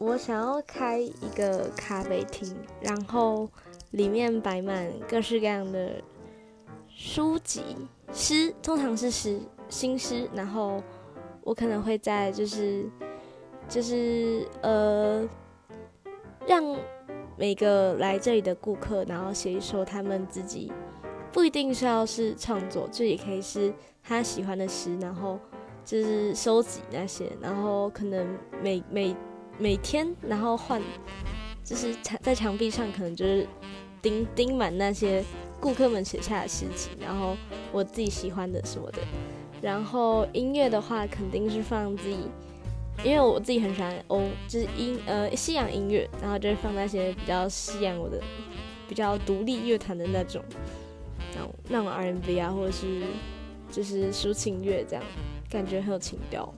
我想要开一个咖啡厅，然后里面摆满各式各样的书籍、诗，通常是诗、新诗。然后我可能会在就是就是呃，让每个来这里的顾客，然后写一首他们自己不一定是要是创作，就也可以是他喜欢的诗，然后就是收集那些，然后可能每每。每天，然后换，就是墙在墙壁上，可能就是钉钉满那些顾客们写下的诗集，然后我自己喜欢的什么的。然后音乐的话，肯定是放自己，因为我自己很喜欢欧，就是音呃西洋音乐，然后就是放那些比较西洋我的比较独立乐团的那种，那种那种 R&B 啊，或者是就是抒情乐这样，感觉很有情调。